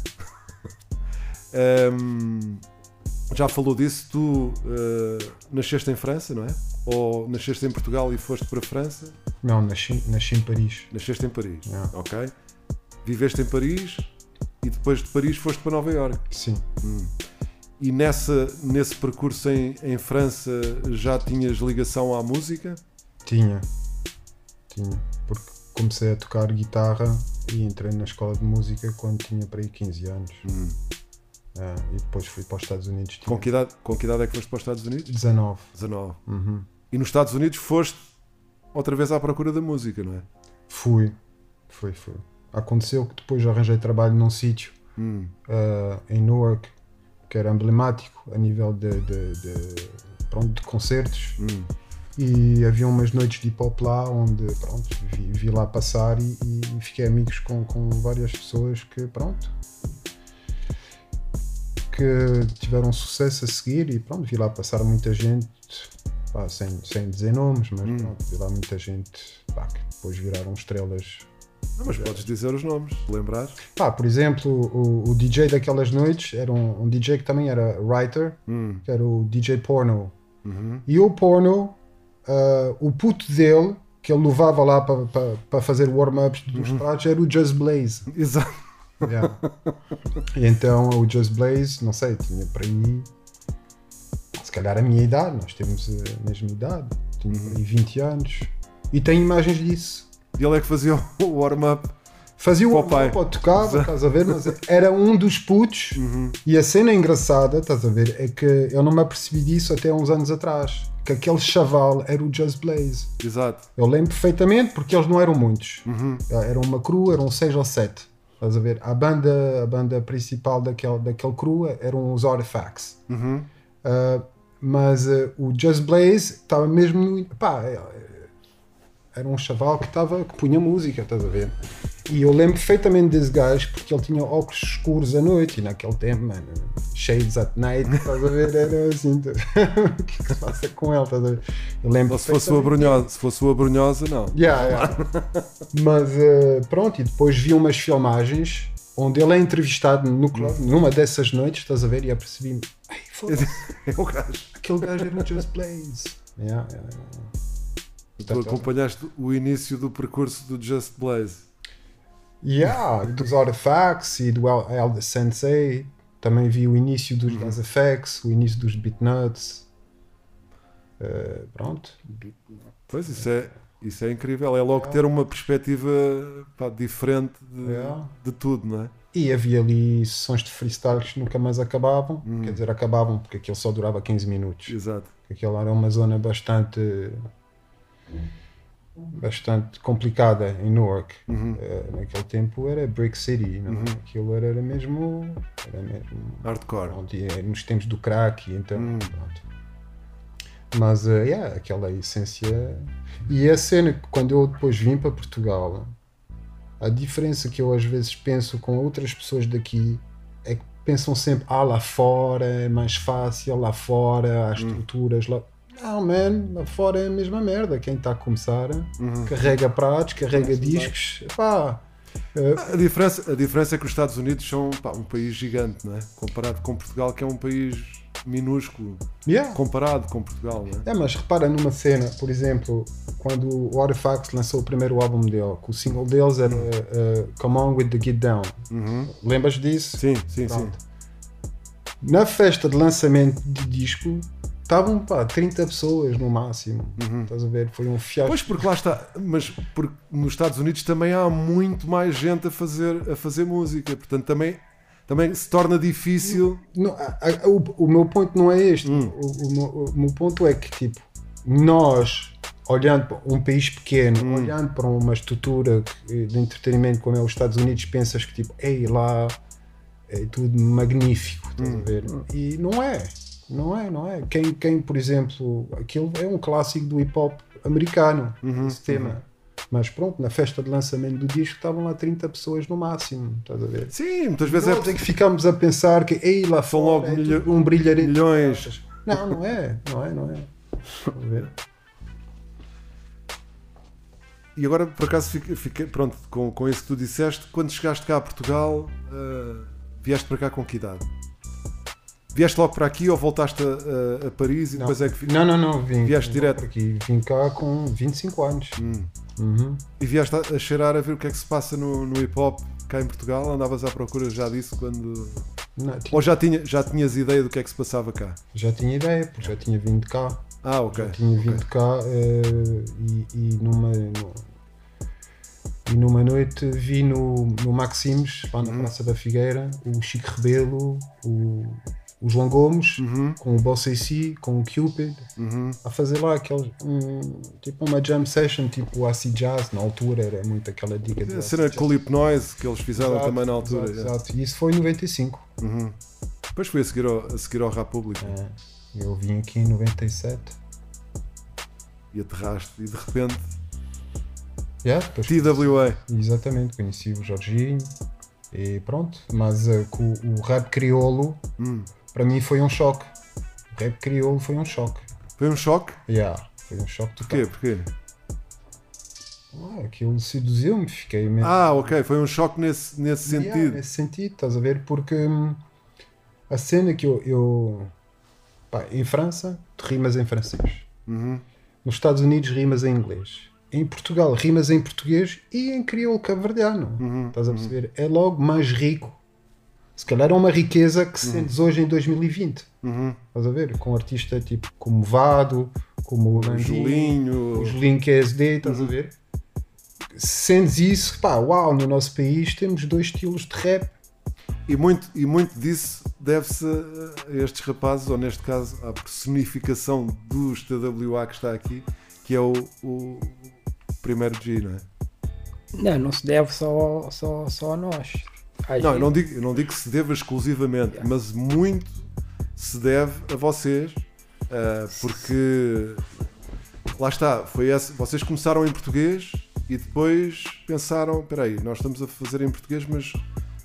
Speaker 4: Ahm, já falou disso, tu ah, nasceste em França, não é? Ou nasceste em Portugal e foste para a França?
Speaker 6: Não, nasci, nasci em Paris.
Speaker 4: Nasceste em Paris,
Speaker 6: Yeah.
Speaker 4: ok? Viveste em Paris e depois de Paris foste para Nova Iorque.
Speaker 6: Sim.
Speaker 4: Hum. E nessa, nesse percurso em, em França já tinhas ligação à música?
Speaker 6: Tinha. Tinha. Porque comecei a tocar guitarra e entrei na escola de música quando tinha para aí 15 anos. É, e depois fui para os Estados Unidos.
Speaker 4: Com que, idade, com que idade é que foste para os Estados Unidos?
Speaker 6: 19.
Speaker 4: 19.
Speaker 6: Uhum.
Speaker 4: E nos Estados Unidos foste outra vez à procura da música, não é?
Speaker 6: Fui. Foi, foi. Aconteceu que depois arranjei trabalho num sítio
Speaker 4: Hum.
Speaker 6: eh, em Newark que era emblemático a nível de, de, de, pronto, de concertos.
Speaker 4: Hum.
Speaker 6: E havia umas noites de hip hop lá onde pronto, vi, vi lá passar e, e fiquei amigos com, com várias pessoas que pronto que tiveram sucesso a seguir e pronto, vi lá passar muita gente, pá, sem, sem dizer nomes, mas pronto, vi lá muita gente pá, que depois viraram estrelas.
Speaker 4: Não, mas podes dizer os nomes, lembrar?
Speaker 6: Pá, por exemplo, o, o DJ daquelas noites era um, um DJ que também era writer,
Speaker 4: Hum.
Speaker 6: que era o DJ Porno.
Speaker 4: Uhum.
Speaker 6: E o Porno, ah, o puto dele, que ele levava lá para fazer warm-ups dos pratos, era o Just Blaze.
Speaker 4: Exato.
Speaker 6: Yeah. E então o Just Blaze, não sei, tinha para aí se calhar a minha idade, nós temos a mesma idade, tinha aí 20 anos e tem imagens disso.
Speaker 4: E ele é que fazia o warm-up.
Speaker 6: Fazia o warm-up, tocava, estás a ver, mas era um dos putos e a cena engraçada, estás a ver, é que eu não me apercebi disso até uns anos atrás, que aquele chaval era o Just Blaze.
Speaker 4: Exato.
Speaker 6: Eu lembro perfeitamente porque eles não eram muitos.
Speaker 4: Uhum.
Speaker 6: Eram uma crew, eram seis ou sete. Estás a ver? A banda, a banda principal daquele, daquele crew eram os Artifacts.
Speaker 4: Uhum.
Speaker 6: Uh, mas uh, o Just Blaze estava mesmo. Pá, era um chaval que, estava que punha música, estás a ver? E eu lembro perfeitamente desse gajo porque ele tinha óculos escuros à noite e naquele tempo, mano, shades at night, estás a ver? Era assim, o que é que se passa com ele, estás a ver? Eu lembro
Speaker 4: se fosse o
Speaker 6: perfeitamente.
Speaker 4: Abrunhosa, se fosse o Abrunhosa, não.
Speaker 6: Yeah, yeah. Mas uh, pronto, e depois vi umas filmagens onde ele é entrevistado no clube, numa dessas noites, estás a ver? E eu percebi-me, "Ai, foda-se,
Speaker 4: É o gajo.
Speaker 6: aquele gajo era o Just Blaze. Yeah, yeah, yeah.
Speaker 4: Tu acompanhaste o início do percurso do Just Blaze.
Speaker 6: Yeah, dos Artifacts e do El- Elder Sensei. Também vi o início dos
Speaker 4: Uhum.
Speaker 6: Das Effects, o início dos Beatnuts. Uh, pronto.
Speaker 4: Pois, isso é, isso é incrível. É logo ter uma perspectiva pá, diferente de,
Speaker 6: Yeah.
Speaker 4: de tudo, não é?
Speaker 6: E havia ali sessões de freestyles que nunca mais acabavam.
Speaker 4: Hum.
Speaker 6: Quer dizer, acabavam porque aquilo só durava 15 minutos.
Speaker 4: Exato.
Speaker 6: Aquilo era uma zona bastante bastante complicada em Newark.
Speaker 4: Uhum.
Speaker 6: Eh, naquele tempo era Brick City, não? é? aquilo era, era mesmo era mesmo
Speaker 4: Hardcore.
Speaker 6: pronto, e, eh, nos tempos do crack, então
Speaker 4: Hum.
Speaker 6: pronto. Mas eh, yeah, aquela essência e a cena que quando eu depois vim para Portugal, a diferença que eu às vezes penso com outras pessoas daqui é que pensam sempre, ah, lá fora é mais fácil, lá fora há estruturas, lá... Não, man, lá fora é a mesma merda. Quem está a começar
Speaker 4: Uhum.
Speaker 6: carrega pratos, carrega discos. Pá, eh,
Speaker 4: A diferença, a diferença é que os Estados Unidos são pá, um país gigante, não é? Comparado com Portugal, que é um país minúsculo,
Speaker 6: Yeah.
Speaker 4: comparado com Portugal, não é?
Speaker 6: Mas repara numa cena, por exemplo, quando o Artifacts lançou o primeiro álbum dele, que o single deles era eh, Come On With The Get Down. Lembras disso?
Speaker 4: Sim, sim,
Speaker 6: Pronto. Na festa de lançamento de disco, estavam pá, 30 pessoas no máximo. Estás a ver? Foi um fiasco.
Speaker 4: Pois, porque lá está, mas porque nos Estados Unidos também há muito mais gente a fazer, a fazer música, portanto também, também se torna difícil.
Speaker 6: Não, a- a- o, o meu ponto não é este.
Speaker 4: Hum.
Speaker 6: O, o meu, o meu ponto é que, tipo, nós, olhando para um país pequeno,
Speaker 4: Hum.
Speaker 6: olhando para uma estrutura de entretenimento como é os Estados Unidos, pensas que, tipo, ei, lá é tudo magnífico, estás
Speaker 4: Hum.
Speaker 6: a ver? E não é. Não é, não é. Quem, quem, por exemplo, aquilo é um clássico do hip hop americano,
Speaker 4: Uhum,
Speaker 6: esse tema. Mas pronto, na festa de lançamento do disco estavam lá 30 pessoas no máximo, estás a ver?
Speaker 4: Sim, muitas vezes
Speaker 6: Nós
Speaker 4: é
Speaker 6: é que ficamos a pensar que ei, lá
Speaker 4: São logo
Speaker 6: é
Speaker 4: milho-
Speaker 6: um brilharete.
Speaker 4: milhões.
Speaker 6: Não, não é, não é, não é. A ver?
Speaker 4: E agora, por acaso, fiquei, fiquei- pronto, com, com isso que tu disseste, quando chegaste cá a Portugal, ah, vieste para cá com que idade? Vieste logo para aqui ou voltaste a, a- a Paris e
Speaker 6: Não.
Speaker 4: depois é que fi-
Speaker 6: Não, não, não, vim.
Speaker 4: Vieste
Speaker 6: vim
Speaker 4: direto?
Speaker 6: Aqui, vim cá com 25 anos. Uhum.
Speaker 4: E vieste a, a cheirar a ver o que é que se passa no, no hip hop cá em Portugal? Andavas à procura já disso quando.
Speaker 6: Não, tinha-
Speaker 4: Ou já, tinha, já tinhas ideia do que é que se passava cá?
Speaker 6: Já tinha ideia, porque já tinha vindo cá.
Speaker 4: Ah, ok.
Speaker 6: Já tinha vindo cá eh, e, e numa. no- e numa noite vi no, no Maximes, lá na
Speaker 4: Uhum.
Speaker 6: Praça da Figueira, o Chico Rebelo, o, o João Gomes,
Speaker 4: Uhum.
Speaker 6: com o Bossa AC, com o Cupid, a fazer lá aquele, um, tipo uma jam session, tipo o Acid Jazz, na altura era muito aquela dica do
Speaker 4: A cena o Hipnoise que eles fizeram
Speaker 6: Exato,
Speaker 4: também na altura.
Speaker 6: Exato,
Speaker 4: yeah.
Speaker 6: exato. E isso foi em 95.
Speaker 4: Uhum. Depois foi a seguir ao, a seguir ao República.
Speaker 6: É. Eu vim aqui em 97.
Speaker 4: E aterraste. E de repente.
Speaker 6: Yeah,
Speaker 4: TWA.
Speaker 6: Exatamente, conheci o Jorginho e pronto. Mas eh, com o rap crioulo,
Speaker 4: Hum.
Speaker 6: Para mim foi um choque. O rap crioulo foi um choque.
Speaker 4: Foi um choque?
Speaker 6: Yeah, foi um choque total.
Speaker 4: Porquê? Porquê?
Speaker 6: Ah, aquilo seduziu-me, fiquei mesmo.
Speaker 4: Ah, ok. Foi um choque nesse, nesse
Speaker 6: Yeah,
Speaker 4: sentido.
Speaker 6: nesse sentido, estás a ver? Porque hum, a cena que eu. eu pá, em França, tu rimas em francês.
Speaker 4: Uhum.
Speaker 6: Nos Estados Unidos, rimas em inglês. Em Portugal, rimas em português e em crioulo cabo-verdiano.
Speaker 4: Uhum,
Speaker 6: Estás a perceber? É logo mais rico. Se calhar é uma riqueza que
Speaker 4: Uhum.
Speaker 6: sentes hoje em 2020. Estás a ver? Com artista tipo como Vado, como o Landinho,
Speaker 4: Julinho.
Speaker 6: o Julinho que é SD, estás
Speaker 4: Uhum.
Speaker 6: a ver? Sentes isso, pá, uau, no nosso país temos dois estilos de rap.
Speaker 4: E muito, e muito disso deve-se a estes rapazes, ou neste caso à personificação dos TWA que está aqui, que é o, o primeiro G, não é?
Speaker 5: Não, não se deve só, só, só a nós.
Speaker 4: Não, eu não digo, eu não digo que se deva exclusivamente, mas muito se deve a vocês, ah, porque lá está, foi esse, vocês começaram em português e depois pensaram, espera aí, nós estamos a fazer em português, mas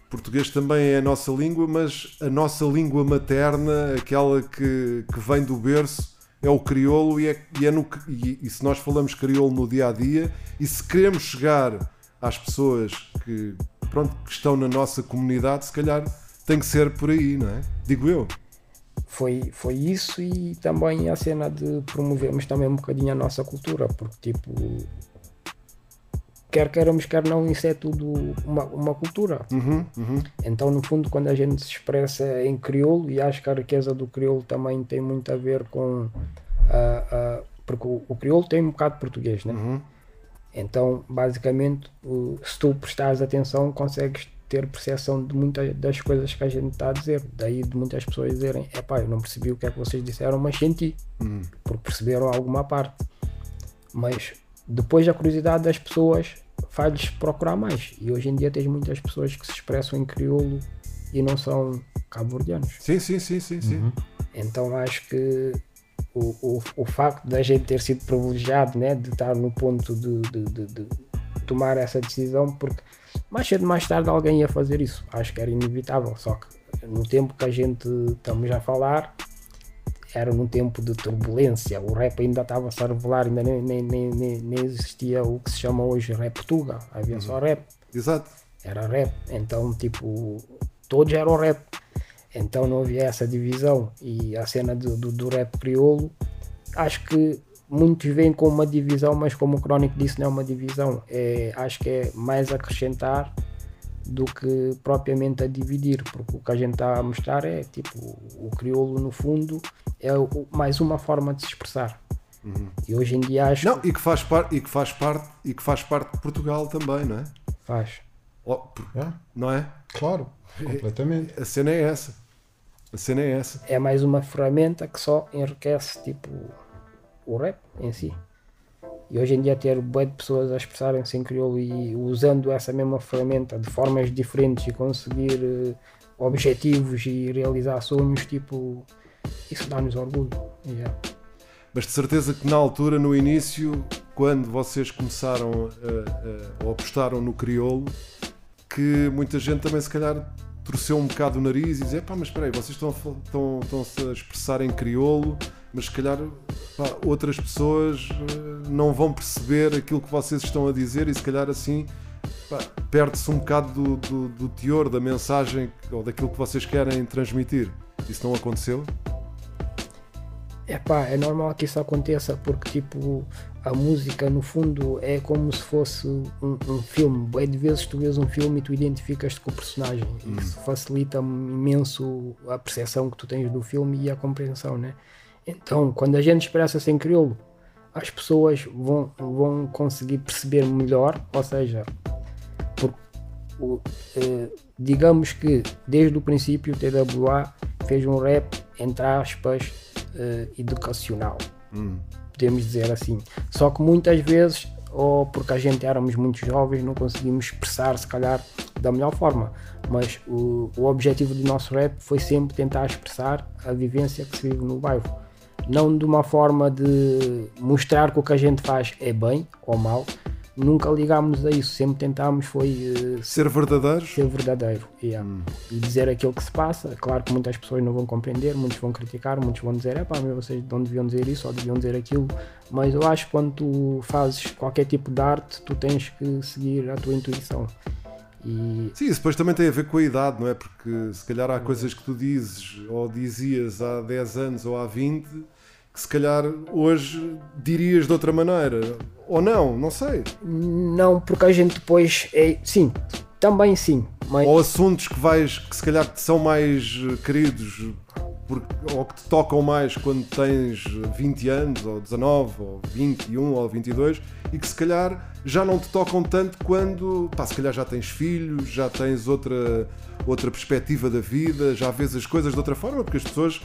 Speaker 4: português também é a nossa língua, mas a nossa língua materna, aquela que, que vem do berço, é o crioulo e, é, e, é no, e, e se nós falamos crioulo no dia a dia e se queremos chegar às pessoas que, pronto, que estão na nossa comunidade, se calhar tem que ser por aí, não é? Digo eu.
Speaker 5: foi, foi isso e também a cena de promovermos também um bocadinho a nossa cultura, porque tipo, quer queiramos, quer não, isso é tudo uma, uma cultura.
Speaker 4: Uhum, uhum.
Speaker 5: Então, no fundo, quando a gente se expressa em crioulo, e acho que a riqueza do crioulo também tem muito a ver com. ah, ah, porque o, o crioulo tem um bocado de português, né?
Speaker 4: Uhum.
Speaker 5: Então, basicamente, o- se tu prestares atenção, consegues ter percepção de muitas das coisas que a gente está a dizer. Daí de muitas pessoas dizerem: epá, eu não percebi o que é que vocês disseram, mas senti,
Speaker 4: Uhum.
Speaker 5: porque perceberam alguma parte. Mas depois a curiosidade das pessoas faz-lhes procurar mais. E hoje em dia tens muitas pessoas que se expressam em crioulo e não são cabo-verdianos.
Speaker 4: Sim, sim, sim, sim, sim.
Speaker 5: Então acho que o, o, o facto da gente ter sido privilegiado né, de estar no ponto de, de, de- de tomar essa decisão, porque mais cedo mais tarde alguém ia fazer isso. Acho que era inevitável. Só que no tempo que a gente estamos a falar, era num tempo de turbulência, o rap ainda estava-se a revelar, ainda nem, nem, nem, nem, nem existia o que se chama hoje rap tuga, havia só rap.
Speaker 4: Exato.
Speaker 5: Era rap, então tipo, todos eram rap. Então não havia essa divisão e a cena do, do, do rap crioulo, acho que muitos veem como uma divisão, mas como o Crónico disse, não é uma divisão. É, acho que é mais acrescentar do que propriamente a dividir, porque o que a gente está a mostrar é tipo o crioulo no fundo é o- mais uma forma de se expressar. E hoje em dia acho
Speaker 4: Não, e que faz parte e que faz parte e que faz parte de Portugal também, não é?
Speaker 5: Faz.
Speaker 4: Oh, por-
Speaker 6: É,
Speaker 4: Não é?
Speaker 6: claro, completamente.
Speaker 4: A cena é essa. A cena é essa.
Speaker 5: é mais uma ferramenta que só enriquece tipo o rap em si. E hoje em dia ter bué de pessoas a expressarem-se em crioulo e usando essa mesma ferramenta de formas diferentes e conseguir eh, objetivos e realizar sonhos, tipo, isso dá-nos orgulho. Yeah.
Speaker 4: Mas de certeza que na altura, no início, quando vocês começaram a, a- ou apostaram no crioulo, que muita gente também se calhar torceu um bocado o nariz e dizia, pá, mas espera aí, vocês estão, estão, estão-se a expressar em crioulo, mas se calhar pá, outras pessoas eh, não vão perceber aquilo que vocês estão a dizer e se calhar assim pá, perde-se um bocado do, do, do teor da mensagem ou daquilo que vocês querem transmitir. Isso não aconteceu?
Speaker 5: É pá, é normal que isso aconteça porque tipo a música no fundo é como se fosse um, um filme. É de vezes tu vês um filme e tu identificas-te com o personagem. Isso facilita imenso a percepção que tu tens do filme e a compreensão, né? Então, quando a gente expressa-se em crioulo, as pessoas vão, vão conseguir perceber melhor, ou seja, por, o, eh, digamos que desde o princípio o TWA fez um rap, entre aspas, eh, educacional. Podemos dizer assim. Só que muitas vezes, ou porque a gente éramos muito jovens, não conseguimos expressar, se calhar, da melhor forma. Mas o, o objetivo do nosso rap foi sempre tentar expressar a vivência que se vive no bairro. Não de uma forma de mostrar que o que a gente faz é bem ou mal. Nunca ligámos a isso, sempre tentámos foi eh,
Speaker 4: Ser verdadeiros?
Speaker 5: ser verdadeiro yeah. e dizer aquilo que se passa. Claro que muitas pessoas não vão compreender, muitos vão criticar, muitos vão dizer: é pá, vocês não deviam dizer isso ou deviam dizer aquilo. Mas eu acho que quando tu fazes qualquer tipo de arte, tu tens que seguir a tua intuição. E
Speaker 4: Sim, isso depois também tem a ver com a idade, não é? Porque se calhar há coisas que tu dizes ou dizias há 10 anos ou há 20 que se calhar hoje dirias de outra maneira. Ou não, não sei.
Speaker 5: não, porque a gente depois é. Sim, também sim. Mas
Speaker 4: Ou assuntos que vais que se calhar te são mais eh, queridos porque, ou que te tocam mais quando tens 20 anos, ou 19, ou 21, ou 22, e que se calhar já não te tocam tanto quando, pá, se calhar já tens filhos, já tens outra, outra perspectiva da vida, já vês as coisas de outra forma, porque as pessoas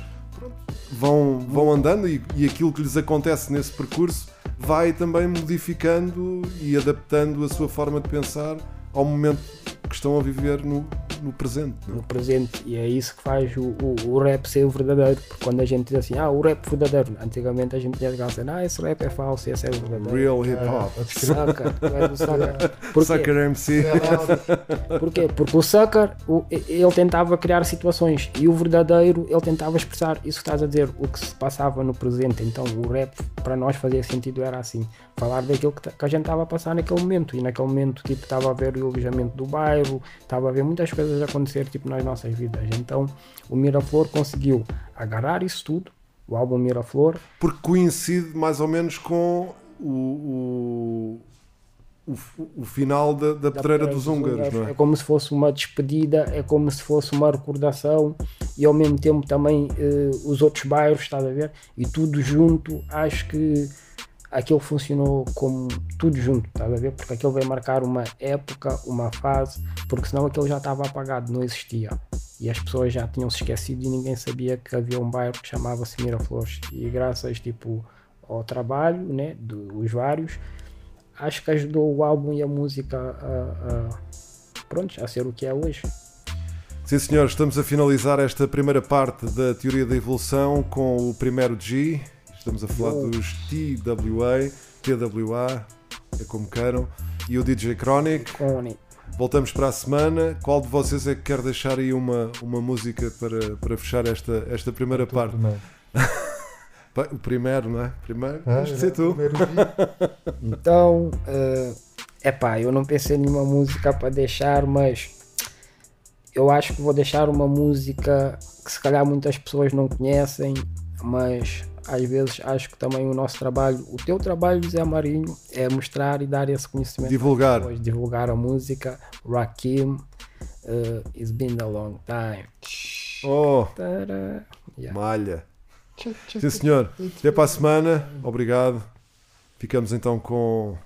Speaker 4: vão, vão andando e, e aquilo que lhes acontece nesse percurso vai também modificando e adaptando a sua forma de pensar ao momento que estão a viver no, no presente. não é?
Speaker 5: no presente, e é isso que faz o, o, o rap ser o verdadeiro. Porque quando a gente diz assim, ah, o rap verdadeiro, antigamente a gente tinha aquela cena, ah, esse rap é falso, esse é o verdadeiro.
Speaker 4: Real hip hop.
Speaker 5: O sucker. Porquê?
Speaker 4: Sucker MC.
Speaker 5: Porquê? Porque o sucker, o- ele tentava criar situações e o verdadeiro, ele tentava expressar isso que estás a dizer, o que se passava no presente. Então o rap, para nós, fazia sentido, era assim: falar daquilo que, que a gente estava a passar naquele momento. E naquele momento, tipo, estava a ver o alojamento do bairro, estava a ver muitas coisas a acontecer, tipo, nas nossas vidas. Então o Miraflor conseguiu agarrar isso tudo, o álbum Miraflor,
Speaker 4: Porque coincide mais ou menos com o, o, o, o final da, da pedreira dos húngaros, não
Speaker 5: É
Speaker 4: é?
Speaker 5: como se fosse uma despedida, é como se fosse uma recordação e ao mesmo tempo também eh, os outros bairros, estás a ver? E tudo junto, acho que aquilo funcionou como tudo junto, estás a ver? Porque aquilo veio marcar uma época, uma fase, porque senão aquilo já estava apagado, não existia. E as pessoas já tinham se esquecido e ninguém sabia que havia um bairro que chamava-se Miraflores. E graças tipo, ao trabalho, né, dos vários, acho que ajudou o álbum e a música a, a, pronto, a ser o que é hoje.
Speaker 4: Sim, senhores, estamos a finalizar esta primeira parte da teoria da evolução com o primeiro G. Estamos a falar dos TWA, TWA, é como queiram, e o DJ Chronic.
Speaker 5: Chronic.
Speaker 4: Voltamos para a semana. Qual de vocês é que quer deixar aí uma, uma música para, para fechar esta, esta primeira parte? Pa- O primeiro, não é? Primeiro,
Speaker 6: Ah,
Speaker 4: tens de ser tu.
Speaker 6: primeiro
Speaker 5: Então, é epá, eu não pensei em nenhuma música para deixar, mas eu acho que vou deixar uma música que se calhar muitas pessoas não conhecem, mas às vezes acho que também o nosso trabalho, o teu trabalho, Zé Marinho, é mostrar e dar esse conhecimento.
Speaker 4: Divulgar.
Speaker 5: pessoas, divulgar a música. Rakim, uh, It's Been a Long Time.
Speaker 4: Oh.
Speaker 5: Yeah.
Speaker 4: malha. Sim, senhor. Até para a semana. Obrigado. Ficamos então com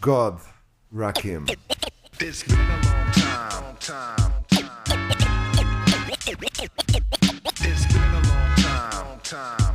Speaker 4: God Rakim.
Speaker 10: It's been a long time, time, time. It's been a long time, time.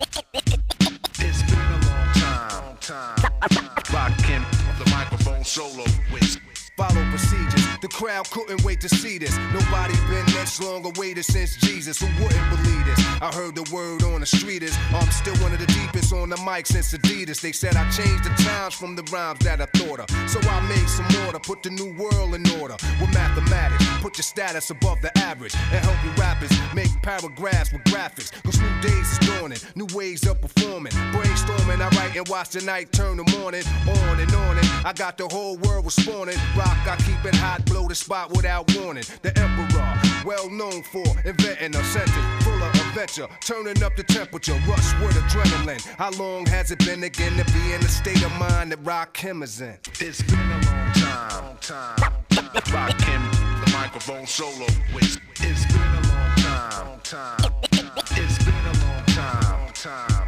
Speaker 10: It's been a long time, time. Rockin' the microphone solo with.
Speaker 11: Follow procedures. The crowd couldn't wait to see this. Nobody's been this long awaited since Jesus. Who wouldn't believe this? I heard the word on the street is oh, I'm still one of the deepest on the mic since Adidas. They said I changed the times from the rhymes that I thought of. So I made some order, put the new world in order with mathematics. Put your status above the average and help you rappers make paragraphs with graphics. Cause new days is dawning, new ways of performing. Brainstorming, I write and watch the night turn the morning on and on. And I got the whole world responding. Rock, I keep it hot, blow the spot without warning. The emperor, well known for inventing a sentence full of adventure, turning up the temperature, rush with adrenaline. How long has it been again to be in the state of mind that Rock him is in?
Speaker 10: It's been a long time, time. Rockin' the microphone solo. It's been a long time, time. It's been a long time, time.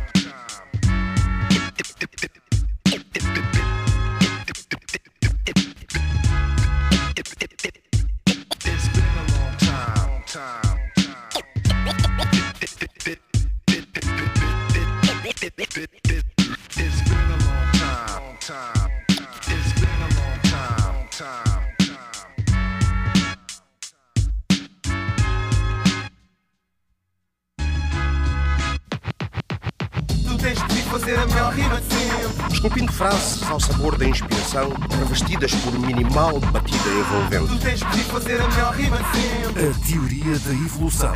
Speaker 10: Esculpindo frases ao sabor da inspiração, revestidas por minimal batida envolvente.
Speaker 11: Tu tens de fazer a melhor rima de sempre.
Speaker 4: A teoria da evolução.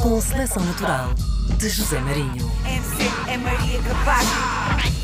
Speaker 12: Com seleção natural de José Marinho.
Speaker 13: MC é Maria Capaz.